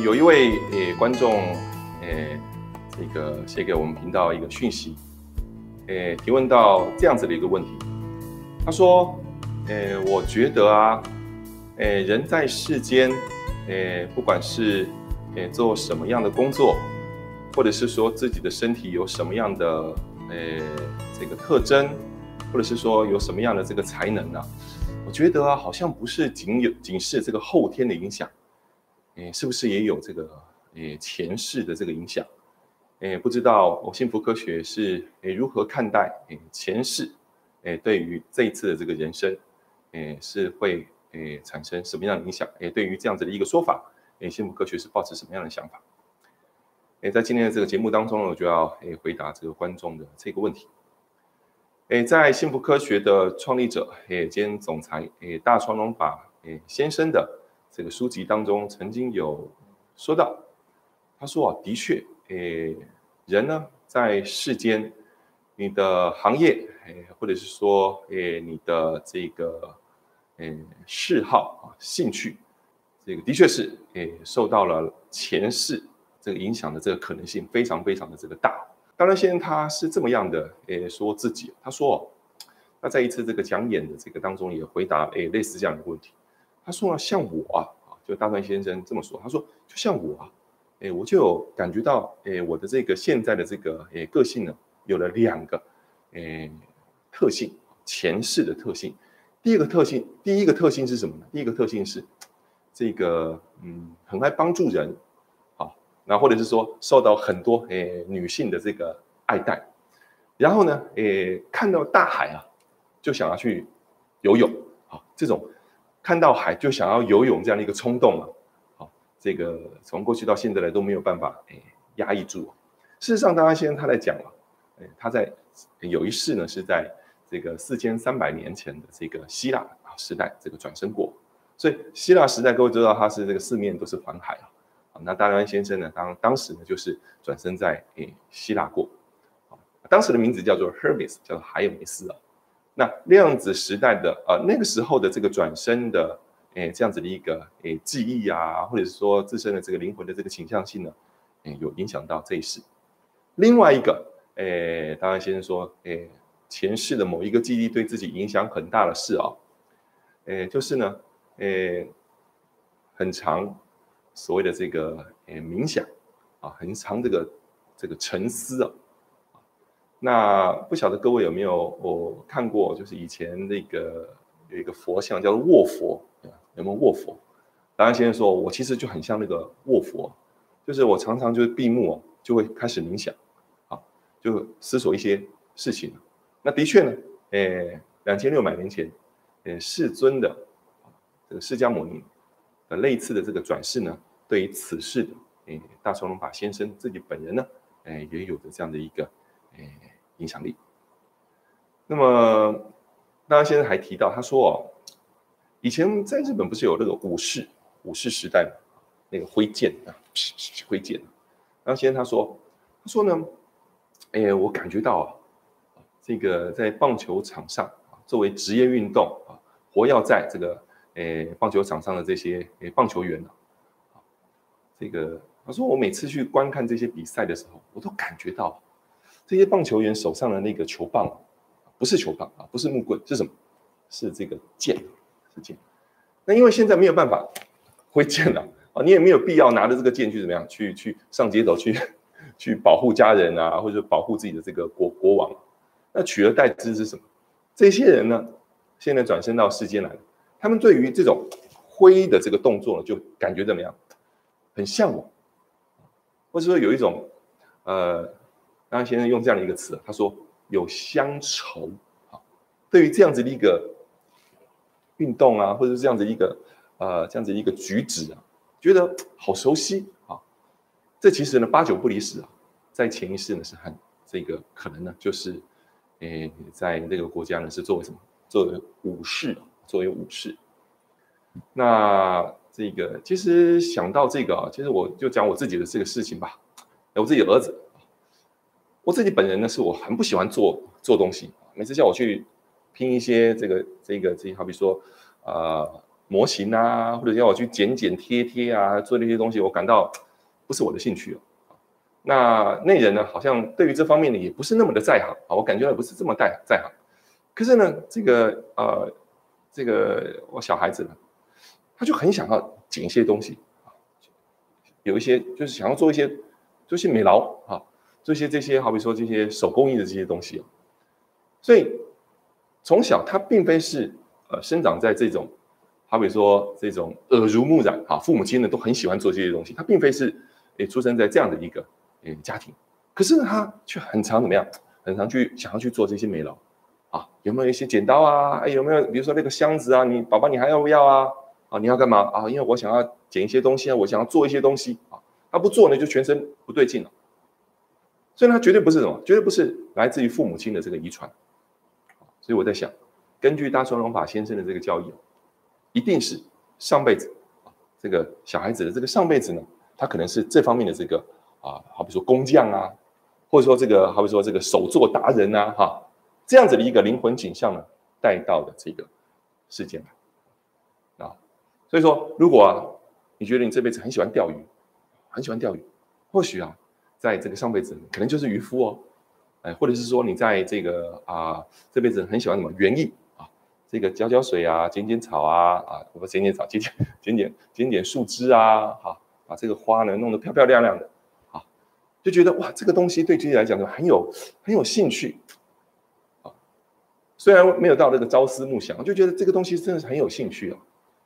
有一位诶观众诶，这个写给我们频道一个讯息，诶提问到这样子的一个问题，他说，诶我觉得啊，诶人在世间，诶不管是诶做什么样的工作，或者是说自己的身体有什么样的诶这个特征，或者是说有什么样的这个才能呢？我觉得啊，好像不是仅有仅是这个后天的影响。诶，是不是也有这个诶前世的这个影响？诶，不知道我幸福科学是诶如何看待诶前世诶对于这一次的这个人生诶是会诶产生什么样的影响？诶，对于这样子的一个说法，诶幸福科学是抱持什么样的想法？诶，在今天的这个节目当中呢，我就要诶回答这个观众的这个问题。诶，在幸福科学的创立者诶兼总裁诶大川龙法诶先生的。这个书籍当中曾经有说到，他说啊，的确，诶，人呢在世间，你的行业，诶，或者是说，诶，你的这个，诶，嗜好啊，兴趣，这个的确是，诶，受到了前世这个影响的这个可能性非常非常的这个大。当然，先生他是这么样的，诶，说自己，他说，他在一次这个讲演的这个当中也回答，诶，类似这样的问题。他说：“像我啊，就大川先生这么说。他说，就像我啊，哎，我就感觉到，哎，我的这个现在的这个，哎，个性呢，有了两个，哎，特性，前世的特性。第一个特性，第一个特性是什么呢？第一个特性是，这个，嗯，很爱帮助人，好，那或者是说受到很多，哎，女性的这个爱戴。然后呢，哎，看到大海啊，就想要去游泳，好，这种。”看到海就想要游泳这样的一个冲动啊，好，这个从过去到现在来都没有办法诶压抑住。事实上，当然先生他在讲了，诶，他在有一世呢是在这个四千三百年前的这个希腊啊时代这个转生过，所以希腊时代各位知道他是这个四面都是环海啊，那大安先生呢当当时呢就是转生在诶希腊过，啊，当时的名字叫做 Hermes，叫做海尔梅斯啊。那量子时代的呃那个时候的这个转生的诶这样子的一个诶记忆啊，或者是说自身的这个灵魂的这个倾向性呢，诶有影响到这一世。另外一个诶，当然先生说诶前世的某一个记忆对自己影响很大的事啊，诶就是呢诶很长所谓的这个诶冥想啊，很长这个这个沉思啊。那不晓得各位有没有我看过，就是以前那个有一个佛像叫做卧佛，有没有卧佛？达安先生说，我其实就很像那个卧佛，就是我常常就是闭目哦，就会开始冥想，啊，就思索一些事情。那的确呢，诶，两千六百年前，诶，世尊的这个释迦牟尼的类似的这个转世呢，对于此事的，诶，大乘龙法先生自己本人呢，诶，也有着这样的一个，诶。影响力。那么，大家现在还提到，他说哦，以前在日本不是有那个武士武士时代嘛，那个挥剑啊，挥剑。然后先他说，他说呢，哎，我感觉到啊，这个在棒球场上啊，作为职业运动啊，活跃在这个诶棒球场上的这些诶棒球员啊，这个他说我每次去观看这些比赛的时候，我都感觉到。这些棒球员手上的那个球棒，不是球棒啊，不是木棍，是什么？是这个剑，是剑。那因为现在没有办法挥剑了啊，你也没有必要拿着这个剑去怎么样，去去上街头去 去保护家人啊，或者保护自己的这个国国王。那取而代之是什么？这些人呢，现在转身到世间来了，他们对于这种挥的这个动作呢，就感觉怎么样？很向往，或者说有一种呃。刚先生用这样的一个词，他说有乡愁啊。对于这样子的一个运动啊，或者是这样子一个呃这样子一个举止啊，觉得好熟悉啊。这其实呢八九不离十啊，在前一世呢是很这个可能呢就是诶在那个国家呢是作为什么？作为武士，作为武士。那这个其实想到这个啊，其实我就讲我自己的这个事情吧。我自己儿子。我自己本人呢，是我很不喜欢做做东西，每次叫我去拼一些这个这个这，好比说，呃，模型啊，或者叫我去剪剪贴贴啊，做那些东西，我感到不是我的兴趣哦。那那人呢，好像对于这方面呢，也不是那么的在行啊，我感觉也不是这么在在行。可是呢，这个呃，这个我小孩子呢，他就很想要剪一些东西啊，有一些就是想要做一些做一些美劳啊，做一些这些好比说这些手工艺的这些东西哦。所以从小他并非是呃生长在这种好比说这种耳濡目染啊，父母亲呢都很喜欢做这些东西，他并非是诶出生在这样的一个诶家庭，可是呢他却很常怎么样，很常去想要去做这些美劳。啊，有没有一些剪刀啊？哎，有没有比如说那个箱子啊？你宝宝你还要不要啊？啊，你要干嘛啊？因为我想要剪一些东西啊，我想要做一些东西啊。他不做呢，就全身不对劲了。所以它绝对不是什么，绝对不是来自于父母亲的这个遗传。所以我在想，根据大川龙法先生的这个教义，一定是上辈子，这个小孩子的这个上辈子呢，他可能是这方面的这个啊，好比说工匠啊，或者说这个好比说这个手作达人啊，哈。这样子的一个灵魂景象呢，带到的这个世间来啊，所以说，如果啊，你觉得你这辈子很喜欢钓鱼，很喜欢钓鱼，或许啊，在这个上辈子可能就是渔夫哦，哎，或者是说你在这个啊这辈子很喜欢什么园艺啊，这个浇浇水啊，剪剪草啊啊，不剪剪草，剪剪 剪剪剪剪树枝啊，哈，把这个花呢弄得漂漂亮亮的啊，就觉得哇，这个东西对自己来讲呢很有很有兴趣。啊虽然没有到那个朝思暮想，就觉得这个东西真的是很有兴趣啊。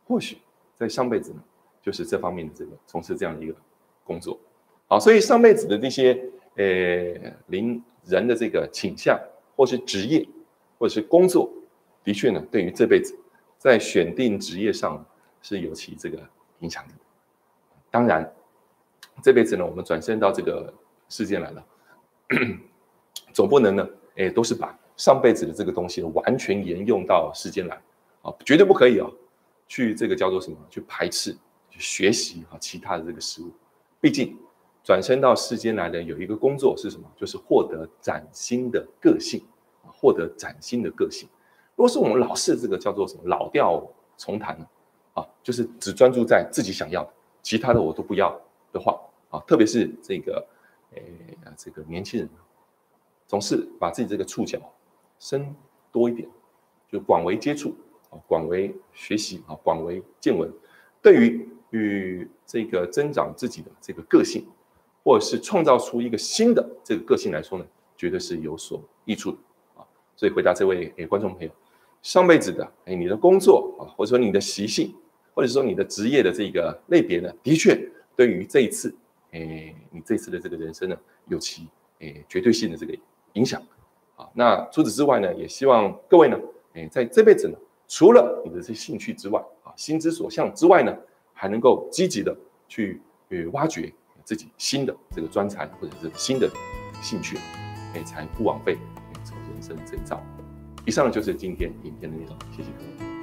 或许在上辈子呢，就是这方面的这个从事这样的一个工作。好，所以上辈子的这些呃灵人的这个倾向，或是职业，或者是工作，的确呢，对于这辈子在选定职业上是有其这个影响的。当然，这辈子呢，我们转身到这个世间来了，总不能呢，哎，都是把。上辈子的这个东西完全沿用到世间来啊，绝对不可以啊！去这个叫做什么？去排斥、去学习啊，其他的这个事物。毕竟转身到世间来的有一个工作是什么？就是获得崭新的个性，获得崭新的个性。如果是我们老是这个叫做什么老调重弹啊，就是只专注在自己想要的，其他的我都不要的话啊，特别是这个诶这个年轻人，总是把自己这个触角。伸多一点，就广为接触啊，广为学习啊，广为见闻，对于与这个增长自己的这个个性，或者是创造出一个新的这个个性来说呢，绝对是有所益处的啊。所以回答这位诶观众朋友，上辈子的诶你的工作啊，或者说你的习性，或者说你的职业的这个类别呢，的确对于这一次诶你这次的这个人生呢，有其诶绝对性的这个影响。啊，那除此之外呢，也希望各位呢，诶，在这辈子呢，除了你的这些兴趣之外，啊，心之所向之外呢，还能够积极的去去挖掘自己新的这个专才或者是新的兴趣，哎，才不枉费走人生征兆。以上就是今天影片的内容，谢谢各位。